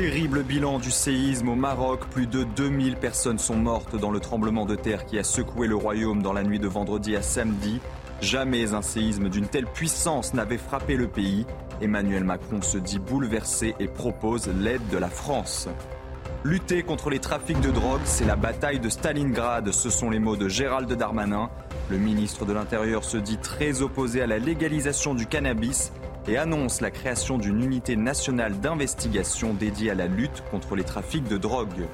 Terrible bilan du séisme au Maroc. Plus de 2000 personnes sont mortes dans le tremblement de terre qui a secoué le royaume dans la nuit de vendredi à samedi. Jamais un séisme d'une telle puissance n'avait frappé le pays. Emmanuel Macron se dit bouleversé et propose l'aide de la France. Lutter contre les trafics de drogue, c'est la bataille de Stalingrad, ce sont les mots de Gérald Darmanin. Le ministre de l'Intérieur se dit très opposé à la légalisation du cannabis et annonce la création d'une unité nationale d'investigation dédiée à la lutte contre les trafics de drogue.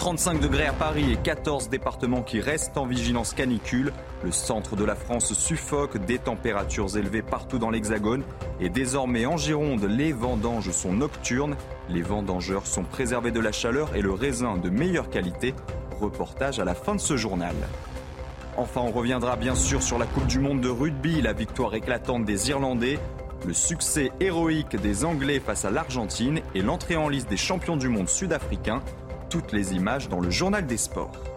35 degrés à Paris et 14 départements qui restent en vigilance canicule. Le centre de la France suffoque, des températures élevées partout dans l'Hexagone. Et désormais en Gironde, les vendanges sont nocturnes. Les vendangeurs sont préservés de la chaleur et le raisin de meilleure qualité. Reportage à la fin de ce journal. Enfin, on reviendra bien sûr sur la Coupe du Monde de rugby, la victoire éclatante des Irlandais, le succès héroïque des Anglais face à l'Argentine et l'entrée en liste des champions du monde sud-africains toutes les images dans le journal des sports.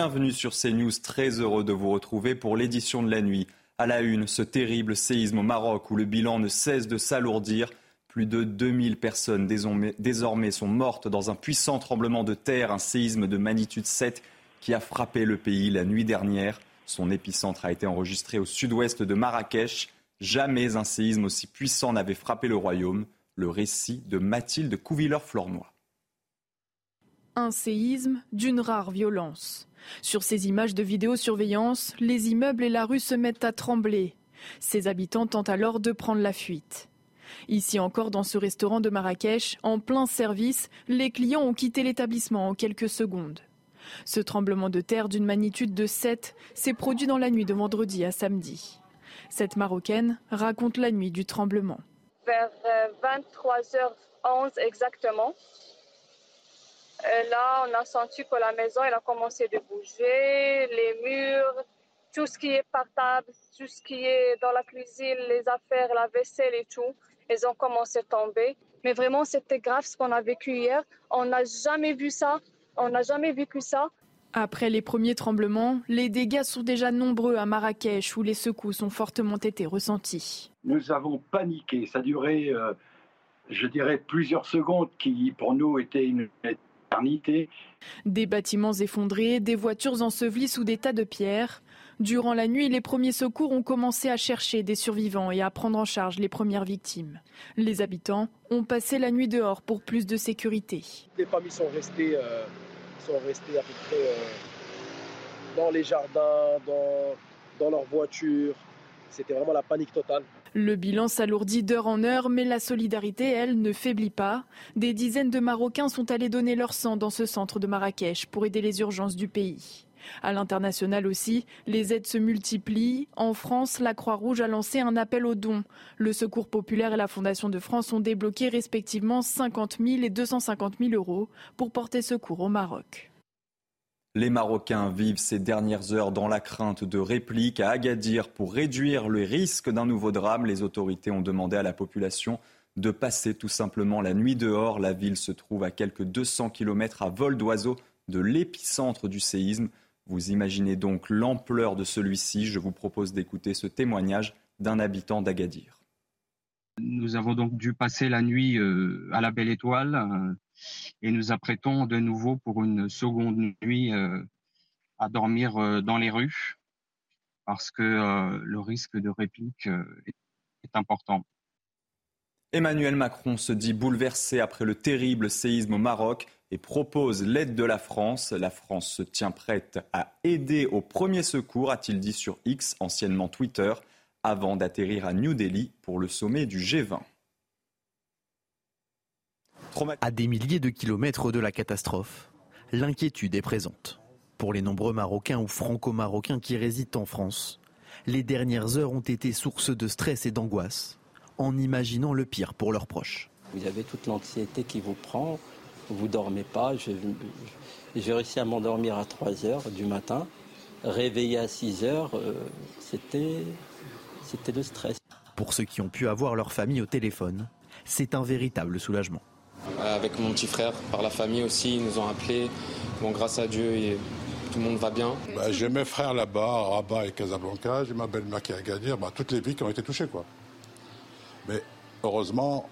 Bienvenue sur CNews, très heureux de vous retrouver pour l'édition de la nuit. À la une, ce terrible séisme au Maroc où le bilan ne cesse de s'alourdir. Plus de 2000 personnes désormais, sont mortes dans un puissant tremblement de terre, un séisme de magnitude 7 qui a frappé le pays la nuit dernière. Son épicentre a été enregistré au sud-ouest de Marrakech. Jamais un séisme aussi puissant n'avait frappé le royaume. Le récit de Mathilde Couvilleur-Flornoy. Un séisme d'une rare violence. Sur ces images de vidéosurveillance, les immeubles et la rue se mettent à trembler. Ses habitants tentent alors de prendre la fuite. Ici encore, dans ce restaurant de Marrakech, en plein service, les clients ont quitté l'établissement en quelques secondes. Ce tremblement de terre d'une magnitude de 7 s'est produit dans la nuit de vendredi à samedi. Cette Marocaine raconte la nuit du tremblement. Vers 23h11 euh, exactement, là, on a senti que la maison elle a commencé de bouger, les murs, tout ce qui est portable, tout ce qui est dans la cuisine, les affaires, la vaisselle et tout. Elles ont commencé à tomber. Mais vraiment, c'était grave ce qu'on a vécu hier. On n'a jamais vu ça. On n'a jamais vécu ça. Après les premiers tremblements, les dégâts sont déjà nombreux à Marrakech où les secousses ont fortement été ressentis. Nous avons paniqué. Ça a duré, euh, je dirais, plusieurs secondes qui pour nous étaient une éternité. Des bâtiments effondrés, des voitures ensevelies sous des tas de pierres. Durant la nuit, les premiers secours ont commencé à chercher des survivants et à prendre en charge les premières victimes. Les habitants ont passé la nuit dehors pour plus de sécurité. Les familles sont restées, euh, sont restées à peu près euh, dans les jardins, dans, dans leurs voitures. C'était vraiment la panique totale. Le bilan s'alourdit d'heure en heure, mais la solidarité, elle, ne faiblit pas. Des dizaines de Marocains sont allés donner leur sang dans ce centre de Marrakech pour aider les urgences du pays. À l'international aussi, les aides se multiplient. En France, la Croix-Rouge a lancé un appel aux dons. Le Secours populaire et la Fondation de France ont débloqué respectivement 50 000 et 250 000 euros pour porter secours au Maroc. Les Marocains vivent ces dernières heures dans la crainte de répliques à Agadir pour réduire le risque d'un nouveau drame. Les autorités ont demandé à la population de passer tout simplement la nuit dehors. La ville se trouve à quelques 200 km à vol d'oiseau de l'épicentre du séisme. Vous imaginez donc l'ampleur de celui-ci. Je vous propose d'écouter ce témoignage d'un habitant d'Agadir. Nous avons donc dû passer la nuit euh, à la Belle Étoile euh, et nous apprêtons de nouveau pour une seconde nuit euh, à dormir dans les rues parce que le risque de réplique est important. Emmanuel Macron se dit bouleversé après le terrible séisme au Maroc et propose l'aide de la France. La France se tient prête à aider au premier secours, a-t-il dit sur X, anciennement Twitter, avant d'atterrir à New Delhi pour le sommet du G20. À des milliers de kilomètres de la catastrophe, l'inquiétude est présente. Pour les nombreux Marocains ou Franco-Marocains qui résident en France, les dernières heures ont été source de stress et d'angoisse, en imaginant le pire pour leurs proches. Vous avez toute l'anxiété qui vous prend, vous dormez pas. J'ai réussi à m'endormir à 3 heures du matin. Réveillé à 6 heures, euh, c'était c'était le stress. Pour ceux qui ont pu avoir leur famille au téléphone, c'est un véritable soulagement. Avec mon petit frère, par la famille aussi, ils nous ont appelés. Bon, grâce à Dieu, tout le monde va bien. Bah, j'ai mes frères là-bas, Rabat et Casablanca. J'ai ma belle-mère qui a gagné. Bah, toutes les vies qui ont été touchées, quoi. Mais heureusement,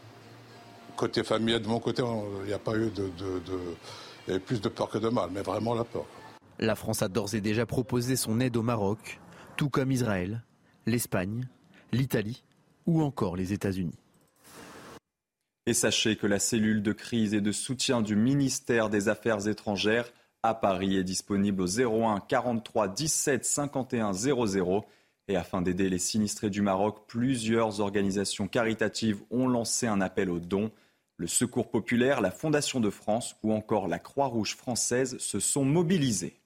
côté famille, de mon côté, il n'y a pas eu de, Il y avait plus de peur que de mal, mais vraiment la peur. La France a d'ores et déjà proposé son aide au Maroc, tout comme Israël, l'Espagne, l'Italie ou encore les États-Unis. Et sachez que la cellule de crise et de soutien du ministère des Affaires étrangères à Paris est disponible au 01 43 17 51 00. Et afin d'aider les sinistrés du Maroc, plusieurs organisations caritatives ont lancé un appel aux dons. Le Secours populaire, la Fondation de France ou encore la Croix-Rouge française se sont mobilisés.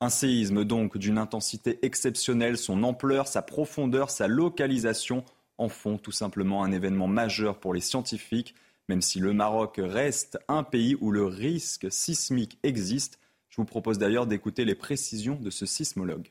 Un séisme donc d'une intensité exceptionnelle, son ampleur, sa profondeur, sa localisation en font tout simplement un événement majeur pour les scientifiques, même si le Maroc reste un pays où le risque sismique existe. Je vous propose d'ailleurs d'écouter les précisions de ce sismologue.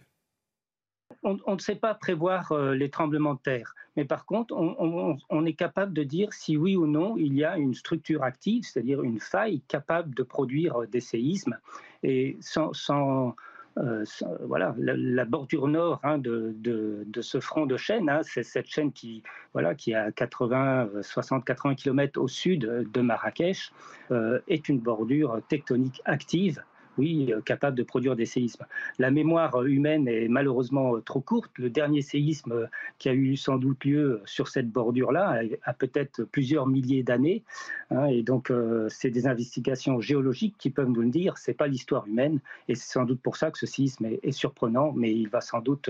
On, ne sait pas prévoir euh, les tremblements de terre, mais par contre, on, est capable de dire si oui ou non il y a une structure active, c'est-à-dire une faille capable de produire des séismes. Et sans, euh, voilà, la, bordure nord hein, de, ce front de chaîne, hein, c'est cette chaîne qui, voilà, qui est à 80, 60, 80 km au sud de Marrakech, euh, est une bordure tectonique active oui, euh, capable de produire des séismes. La mémoire humaine est malheureusement euh, trop courte. Le dernier séisme euh, qui a eu sans doute lieu sur cette bordure-là a, peut-être plusieurs milliers d'années. Hein, et donc, c'est des investigations géologiques qui peuvent nous le dire. C'est pas l'histoire humaine. Et c'est sans doute pour ça que ce séisme est, surprenant, mais il va sans doute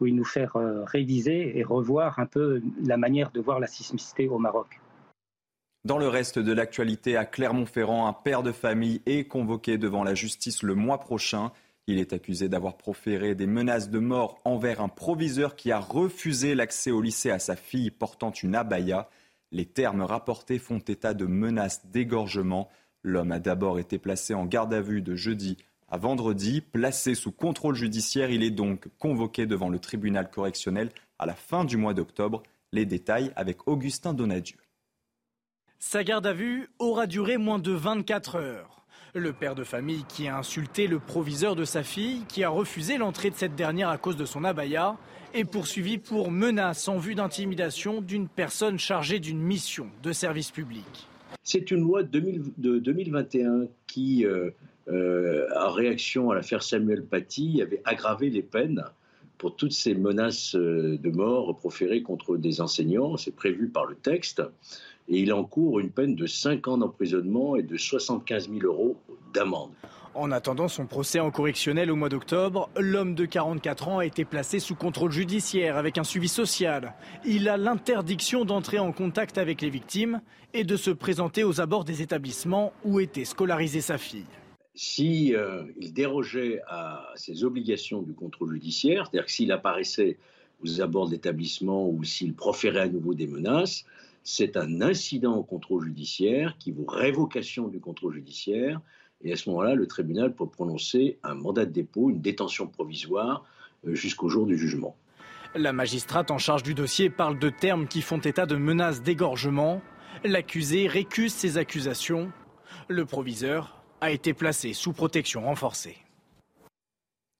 nous faire réviser et revoir un peu la manière de voir la sismicité au Maroc. Dans le reste de l'actualité, à Clermont-Ferrand, un père de famille est convoqué devant la justice le mois prochain. Il est accusé d'avoir proféré des menaces de mort envers un proviseur qui a refusé l'accès au lycée à sa fille portant une abaya. Les termes rapportés font état de menaces d'égorgement. L'homme a d'abord été placé en garde à vue de jeudi à vendredi. Placé sous contrôle judiciaire, il est donc convoqué devant le tribunal correctionnel à la fin du mois d'octobre. Les détails avec Augustin Donadieu. Sa garde à vue aura duré moins de 24 heures. Le père de famille qui a insulté le proviseur de sa fille, qui a refusé l'entrée de cette dernière à cause de son abaya, est poursuivi pour menace en vue d'intimidation d'une personne chargée d'une mission de service public. C'est une loi de, 2021 qui, euh, euh, en réaction à l'affaire Samuel Paty, avait aggravé les peines pour toutes ces menaces euh, de mort proférées contre des enseignants. C'est prévu par le texte et il encourt une peine de 5 ans d'emprisonnement et de 75 000 euros d'amende. En attendant son procès en correctionnel au mois d'octobre, l'homme de 44 ans a été placé sous contrôle judiciaire avec un suivi social. Il a l'interdiction d'entrer en contact avec les victimes et de se présenter aux abords des établissements où était scolarisée sa fille. S'il euh, dérogeait à ses obligations du contrôle judiciaire, c'est-à-dire que s'il apparaissait aux abords d'établissements ou s'il proférait à nouveau des menaces, c'est un incident au contrôle judiciaire qui vaut révocation du contrôle judiciaire. Et à ce moment-là, le tribunal peut prononcer un mandat de dépôt, une détention provisoire euh, jusqu'au jour du jugement. La magistrate en charge du dossier parle de termes qui font état de menaces d'égorgement. L'accusé récuse ces accusations. Le proviseur a été placé sous protection renforcée.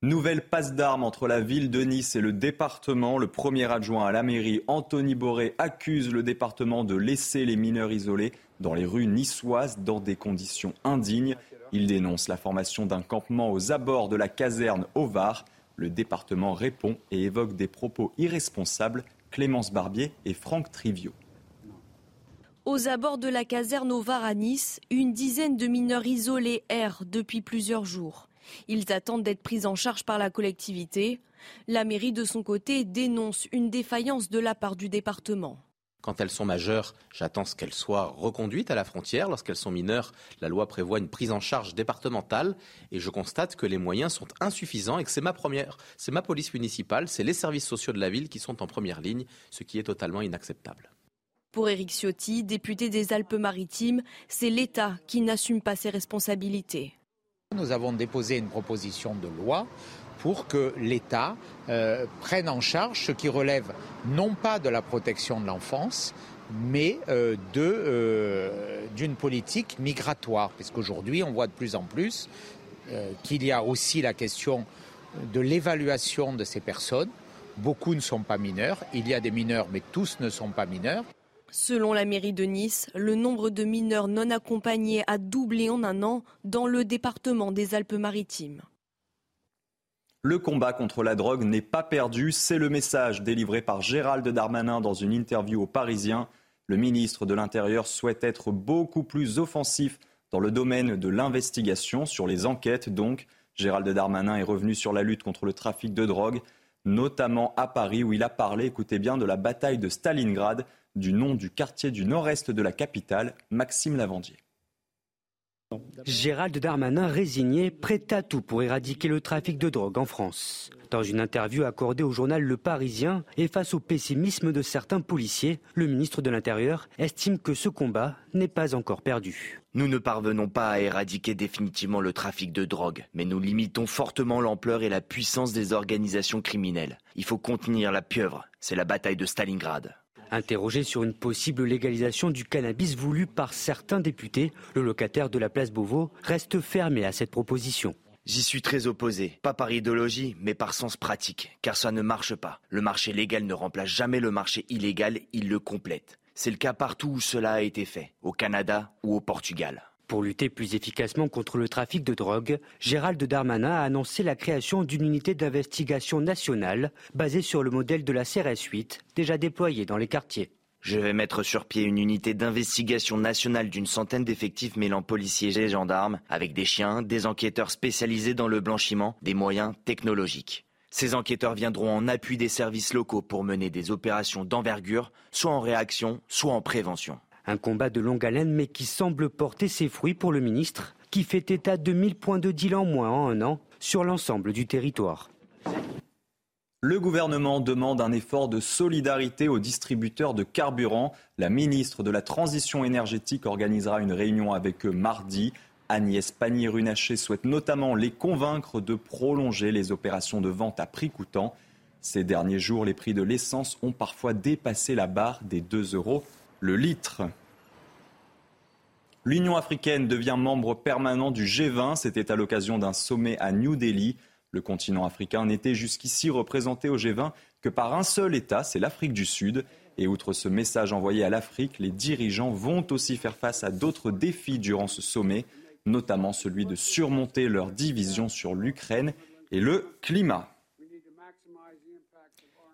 Nouvelle passe d'armes entre la ville de Nice et le département. Le premier adjoint à la mairie, Anthony Boré, accuse le département de laisser les mineurs isolés dans les rues niçoises dans des conditions indignes. Il dénonce la formation d'un campement aux abords de la caserne au Var. Le département répond et évoque des propos irresponsables. Clémence Barbier et Franck Trivio. Aux abords de la caserne au Var à Nice, une dizaine de mineurs isolés errent depuis plusieurs jours. Ils attendent d'être pris en charge par la collectivité. La mairie, de son côté, dénonce une défaillance de la part du département. Quand elles sont majeures, j'attends qu'elles soient reconduites à la frontière. Lorsqu'elles sont mineures, la loi prévoit une prise en charge départementale et je constate que les moyens sont insuffisants et que c'est ma première, c'est ma police municipale, c'est les services sociaux de la ville qui sont en première ligne, ce qui est totalement inacceptable. Pour Éric Ciotti, député des Alpes-Maritimes, c'est l'État qui n'assume pas ses responsabilités. Nous avons déposé une proposition de loi pour que l'État euh, prenne en charge ce qui relève non pas de la protection de l'enfance, mais euh, de euh, d'une politique migratoire, puisqu'aujourd'hui on voit de plus en plus qu'il y a aussi la question de l'évaluation de ces personnes. Beaucoup ne sont pas mineurs, il y a des mineurs, mais tous ne sont pas mineurs. Selon la mairie de Nice, le nombre de mineurs non accompagnés a doublé en un an dans le département des Alpes-Maritimes. Le combat contre la drogue n'est pas perdu, c'est le message délivré par Gérald Darmanin dans une interview aux Parisiens. Le ministre de l'Intérieur souhaite être beaucoup plus offensif dans le domaine de l'investigation, sur les enquêtes donc. Gérald Darmanin est revenu sur la lutte contre le trafic de drogue, notamment à Paris où il a parlé, écoutez bien, de la bataille de Stalingrad, du nom du quartier du nord-est de la capitale, Maxime Lavandier. Gérald Darmanin résigné, prêt à tout pour éradiquer le trafic de drogue en France. Dans une interview accordée au journal Le Parisien et face au pessimisme de certains policiers, le ministre de l'Intérieur estime que ce combat n'est pas encore perdu. Nous ne parvenons pas à éradiquer définitivement le trafic de drogue, mais nous limitons fortement l'ampleur et la puissance des organisations criminelles. Il faut contenir la pieuvre, c'est la bataille de Stalingrad. Interrogé sur une possible légalisation du cannabis voulu par certains députés, le locataire de la place Beauvau reste fermé à cette proposition. J'y suis très opposé, pas par idéologie, mais par sens pratique, car ça ne marche pas. Le marché légal ne remplace jamais le marché illégal, il le complète. C'est le cas partout où cela a été fait, au Canada ou au Portugal. Pour lutter plus efficacement contre le trafic de drogue, Gérald Darmanin a annoncé la création d'une unité d'investigation nationale basée sur le modèle de la CRS 8 déjà déployée dans les quartiers. Je vais mettre sur pied une unité d'investigation nationale d'une centaine d'effectifs mêlant policiers et gendarmes, avec des chiens, des enquêteurs spécialisés dans le blanchiment, des moyens technologiques. Ces enquêteurs viendront en appui des services locaux pour mener des opérations d'envergure, soit en réaction, soit en prévention. Un combat de longue haleine mais qui semble porter ses fruits pour le ministre, qui fait état de 1000 points de deal en moins en un an sur l'ensemble du territoire. Le gouvernement demande un effort de solidarité aux distributeurs de carburant. La ministre de la Transition énergétique organisera une réunion avec eux mardi. Agnès Pannier-Runacher souhaite notamment les convaincre de prolonger les opérations de vente à prix coûtant. Ces derniers jours, les prix de l'essence ont parfois dépassé la barre des 2 euros le litre. L'Union africaine devient membre permanent du G20. C'était à l'occasion d'un sommet à New Delhi. Le continent africain n'était jusqu'ici représenté au G20 que par un seul État, c'est l'Afrique du Sud. Et outre ce message envoyé à l'Afrique, les dirigeants vont aussi faire face à d'autres défis durant ce sommet, notamment celui de surmonter leur division sur l'Ukraine et le climat.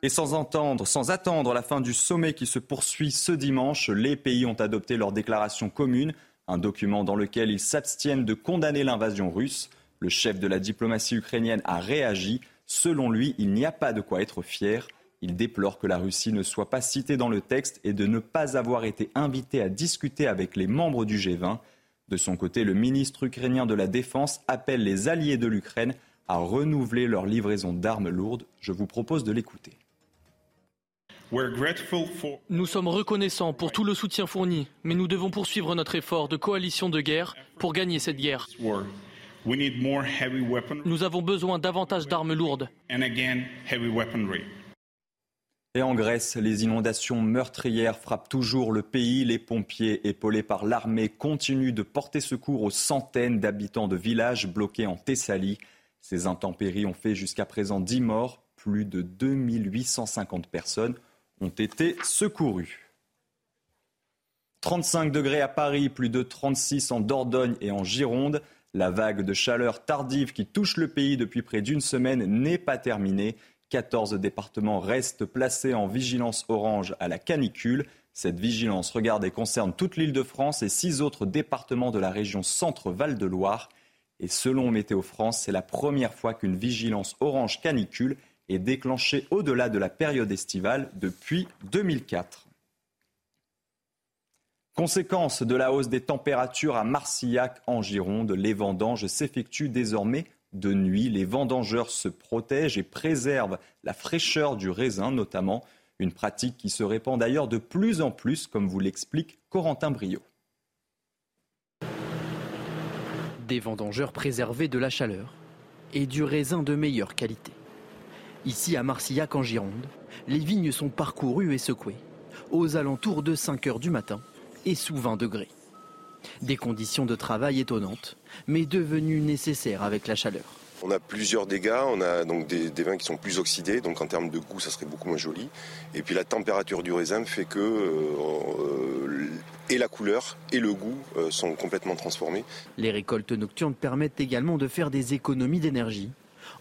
Et sans, entendre, sans attendre la fin du sommet qui se poursuit ce dimanche, les pays ont adopté leur déclaration commune, un document dans lequel ils s'abstiennent de condamner l'invasion russe. Le chef de la diplomatie ukrainienne a réagi. Selon lui, il n'y a pas de quoi être fier. Il déplore que la Russie ne soit pas citée dans le texte et de ne pas avoir été invitée à discuter avec les membres du G20. De son côté, le ministre ukrainien de la Défense appelle les alliés de l'Ukraine à renouveler leur livraison d'armes lourdes. Je vous propose de l'écouter. Nous sommes reconnaissants pour tout le soutien fourni, mais nous devons poursuivre notre effort de coalition de guerre pour gagner cette guerre. Nous avons besoin davantage d'armes lourdes. Et en Grèce, les inondations meurtrières frappent toujours le pays. Les pompiers, épaulés par l'armée, continuent de porter secours aux centaines d'habitants de villages bloqués en Thessalie. Ces intempéries ont fait jusqu'à présent 10 morts, plus de 2850 personnes ont été secourus. 35 degrés à Paris, plus de 36 en Dordogne et en Gironde. La vague de chaleur tardive qui touche le pays depuis près d'une semaine n'est pas terminée. 14 départements restent placés en vigilance orange à la canicule. Cette vigilance regarde et concerne toute l'île de France et six autres départements de la région Centre-Val de Loire. Et selon Météo France, c'est la première fois qu'une vigilance orange canicule est déclenché au-delà de la période estivale depuis 2004. Conséquence de la hausse des températures à Marcillac en Gironde, les vendanges s'effectuent désormais de nuit. Les vendangeurs se protègent et préservent la fraîcheur du raisin notamment, une pratique qui se répand d'ailleurs de plus en plus, comme vous l'explique Corentin Brio. Des vendangeurs préservés de la chaleur et du raisin de meilleure qualité. Ici à Marcillac en Gironde, les vignes sont parcourues et secouées, aux alentours de 5 heures du matin et sous 20 degrés. Des conditions de travail étonnantes, mais devenues nécessaires avec la chaleur. On a plusieurs dégâts, on a donc des, vins qui sont plus oxydés, donc en termes de goût, ça serait beaucoup moins joli. Et puis la température du raisin fait que euh, et la couleur et le goût euh, sont complètement transformés. Les récoltes nocturnes permettent également de faire des économies d'énergie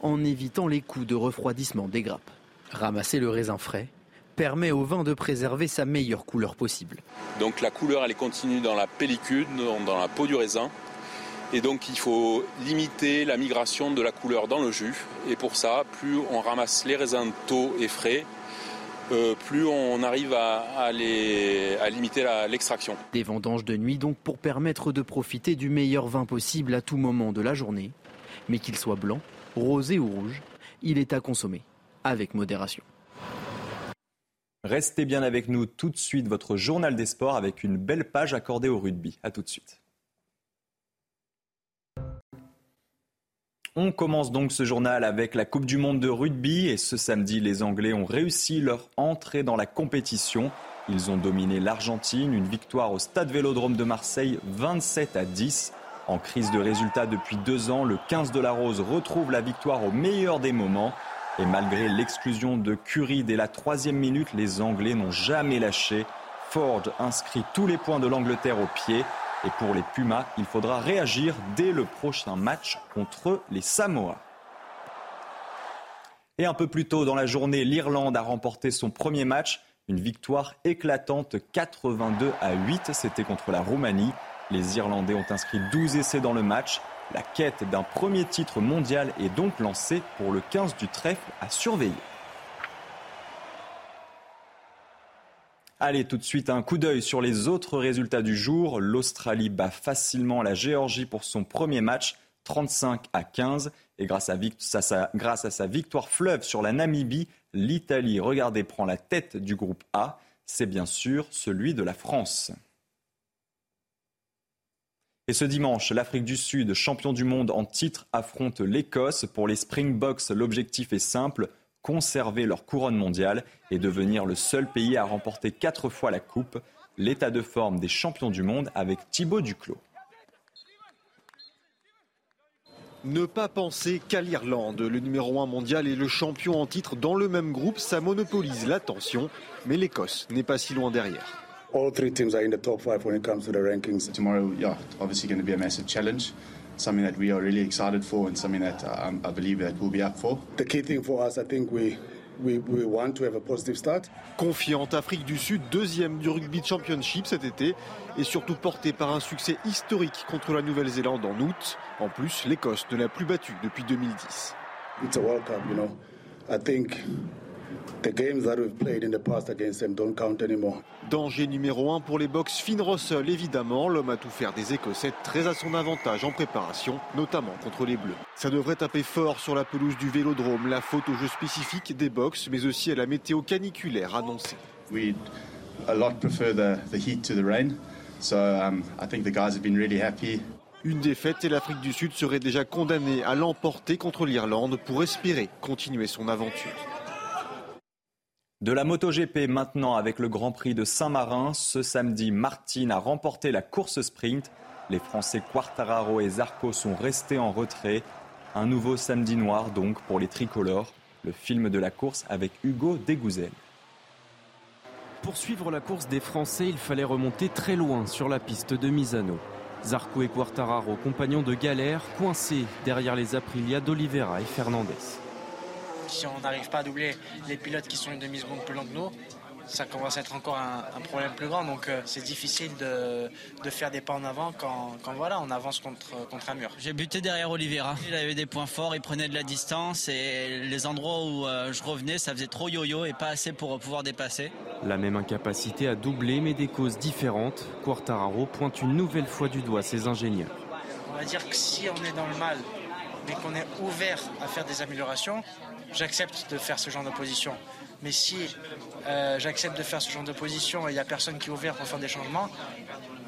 en évitant les coûts de refroidissement des grappes. Ramasser le raisin frais permet au vin de préserver sa meilleure couleur possible. Donc la couleur elle est continue dans la pellicule, dans la peau du raisin. Et donc il faut limiter la migration de la couleur dans le jus. Et pour ça, plus on ramasse les raisins tôt et frais, euh, plus on arrive à, limiter l'extraction. Des vendanges de nuit donc pour permettre de profiter du meilleur vin possible à tout moment de la journée. Mais qu'il soit blanc, rosé ou rouge, il est à consommer avec modération. Restez bien avec nous tout de suite, votre journal des sports avec une belle page accordée au rugby. A tout de suite. On commence donc ce journal avec la Coupe du Monde de rugby et ce samedi, les Anglais ont réussi leur entrée dans la compétition. Ils ont dominé l'Argentine, une victoire au Stade Vélodrome de Marseille 27 à 10. En crise de résultats depuis deux ans, le 15 de la Rose retrouve la victoire au meilleur des moments. Et malgré l'exclusion de Curie dès la troisième minute, les Anglais n'ont jamais lâché. Ford inscrit tous les points de l'Angleterre au pied. Et pour les Pumas, il faudra réagir dès le prochain match contre les Samoa. Et un peu plus tôt dans la journée, l'Irlande a remporté son premier match. Une victoire éclatante 82 à 8, c'était contre la Roumanie. Les Irlandais ont inscrit 12 essais dans le match. La quête d'un premier titre mondial est donc lancée pour le 15 du trèfle à surveiller. Allez, tout de suite, un coup d'œil sur les autres résultats du jour. L'Australie bat facilement la Géorgie pour son premier match, 35 à 15. Et grâce à, grâce à sa victoire fleuve sur la Namibie, l'Italie, regardez, prend la tête du groupe A. C'est bien sûr celui de la France. Et ce dimanche, l'Afrique du Sud, champion du monde en titre, affronte l'Écosse. Pour les Springboks, l'objectif est simple conserver leur couronne mondiale et devenir le seul pays à remporter quatre fois la Coupe, l'état de forme des champions du monde avec Thibaut Duclos. Ne pas penser qu'à l'Irlande, le numéro 1 mondial et le champion en titre dans le même groupe, ça monopolise l'attention, mais l'Écosse n'est pas si loin derrière. All three teams are in the top five when it comes to the rankings. Tomorrow, yeah, obviously going to be a massive challenge. something that we are really excited for and something that um, I believe that we'll be up for. The key thing for us, I think we We, we want to have a positive start. Confiante, Afrique du Sud, deuxième du Rugby Championship cet été, et surtout porté par un succès historique contre la Nouvelle-Zélande en août. En plus, l'Écosse ne l'a plus battu depuis 2010. It's a World Cup, you know. I think Danger numéro 1 pour les box Finn Russell, évidemment. L'homme a tout faire des Écossais très à son avantage en préparation, notamment contre les Bleus. Ça devrait taper fort sur la pelouse du vélodrome, la faute au jeu spécifique des box, mais aussi à la météo caniculaire annoncée. We a lot prefer the, the heat to the rain. So um, I think the guys have been really happy. Une défaite et l'Afrique du Sud serait déjà condamnée à l'emporter contre l'Irlande pour espérer continuer son aventure. De la MotoGP maintenant avec le Grand Prix de Saint-Marin. Ce samedi, Martin a remporté la course sprint. Les Français Quartararo et Zarco sont restés en retrait. Un nouveau samedi noir donc pour les tricolores. Le film de la course avec Hugo Dégouzel. Pour suivre la course des Français, il fallait remonter très loin sur la piste de Misano. Zarco et Quartararo, compagnons de galère, coincés derrière les Aprilia d'Olivera et Fernandez si on n'arrive pas à doubler les pilotes qui sont une demi-seconde plus lents que nous, ça commence à être encore un, problème plus grand. Donc euh, c'est difficile de, faire des pas en avant quand, voilà, on avance contre, contre un mur. J'ai buté derrière Oliveira. Il avait des points forts, il prenait de la distance et les endroits où euh, je revenais, ça faisait trop yo-yo et pas assez pour pouvoir dépasser. La même incapacité à doubler, mais des causes différentes. Quartararo pointe une nouvelle fois du doigt ses ingénieurs. On va dire que si on est dans le mal, mais qu'on est ouvert à faire des améliorations, j'accepte de faire ce genre de position. Mais si euh, j'accepte de faire ce genre de position et il n'y a personne qui est ouvert pour faire des changements,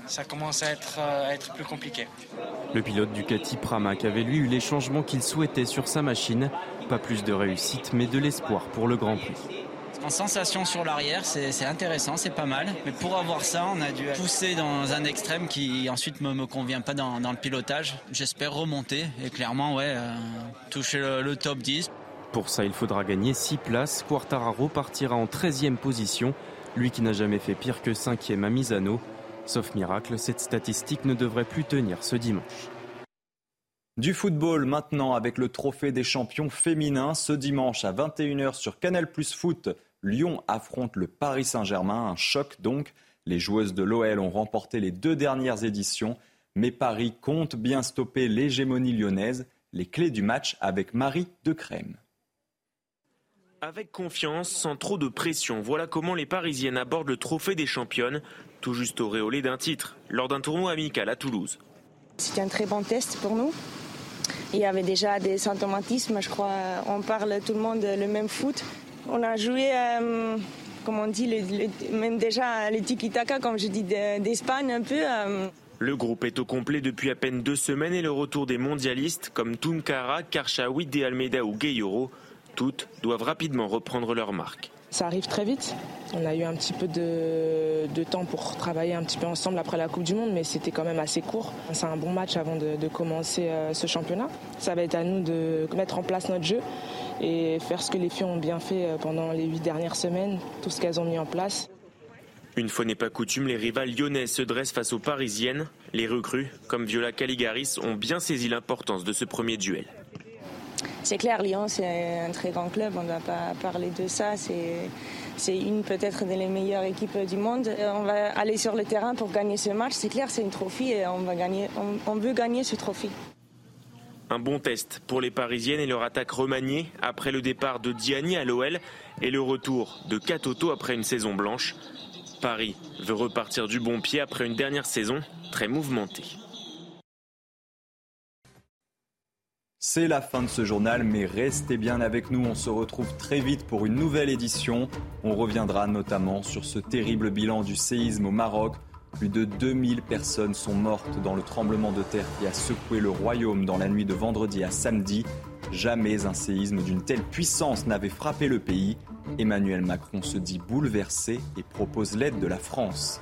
ça commence à être, euh, à être plus compliqué. Le pilote Ducati Pramac avait lui eu les changements qu'il souhaitait sur sa machine. Pas plus de réussite, mais de l'espoir pour le Grand Prix. En sensation sur l'arrière, c'est intéressant, c'est pas mal. Mais pour avoir ça, on a dû pousser dans un extrême qui ensuite me, me convient pas dans, le pilotage. J'espère remonter et clairement, ouais, euh, toucher le, top 10. Pour ça, il faudra gagner 6 places. Quartararo partira en 13e position, lui qui n'a jamais fait pire que 5e à Misano. Sauf miracle, cette statistique ne devrait plus tenir ce dimanche. Du football maintenant avec le trophée des champions féminins ce dimanche à 21h sur Canal Plus Foot. Lyon affronte le Paris Saint-Germain, un choc donc. Les joueuses de l'OL ont remporté les deux dernières éditions, mais Paris compte bien stopper l'hégémonie lyonnaise. Les clés du match avec Marie de Crème. Avec confiance, sans trop de pression, voilà comment les Parisiennes abordent le trophée des championnes, tout juste auréolé d'un titre, lors d'un tournoi amical à Toulouse. C'était un très bon test pour nous. Il y avait déjà des symptomatismes, je crois. On parle tout le monde le même foot. On a joué, euh, comme on dit, même déjà les tiki-taka, comme je dis, d'Espagne un peu. Euh. Le groupe est au complet depuis à peine deux semaines et le retour des mondialistes comme Tunkara, Karchaoui, De Almeida ou Gayoro, toutes doivent rapidement reprendre leur marque. Ça arrive très vite. On a eu un petit peu de, temps pour travailler un petit peu ensemble après la Coupe du Monde, mais c'était quand même assez court. C'est un bon match avant de, commencer euh, ce championnat. Ça va être à nous de mettre en place notre jeu et faire ce que les filles ont bien fait euh, pendant les huit dernières semaines, tout ce qu'elles ont mis en place. Une fois n'est pas coutume, les rivales lyonnaises se dressent face aux parisiennes. Les recrues, comme Viola Caligaris, ont bien saisi l'importance de ce premier duel. C'est clair, Lyon, c'est un très grand club, on ne va pas parler de ça. C'est une peut-être des meilleures équipes du monde. On va aller sur le terrain pour gagner ce match. C'est clair, c'est une trophée et on, va gagner, on, veut gagner ce trophée. Un bon test pour les Parisiennes et leur attaque remaniée après le départ de Diani à l'OL et le retour de Katoto après une saison blanche. Paris veut repartir du bon pied après une dernière saison très mouvementée. C'est la fin de ce journal, mais restez bien avec nous. On se retrouve très vite pour une nouvelle édition. On reviendra notamment sur ce terrible bilan du séisme au Maroc. Plus de 2000 personnes sont mortes dans le tremblement de terre qui a secoué le royaume dans la nuit de vendredi à samedi. Jamais un séisme d'une telle puissance n'avait frappé le pays. Emmanuel Macron se dit bouleversé et propose l'aide de la France.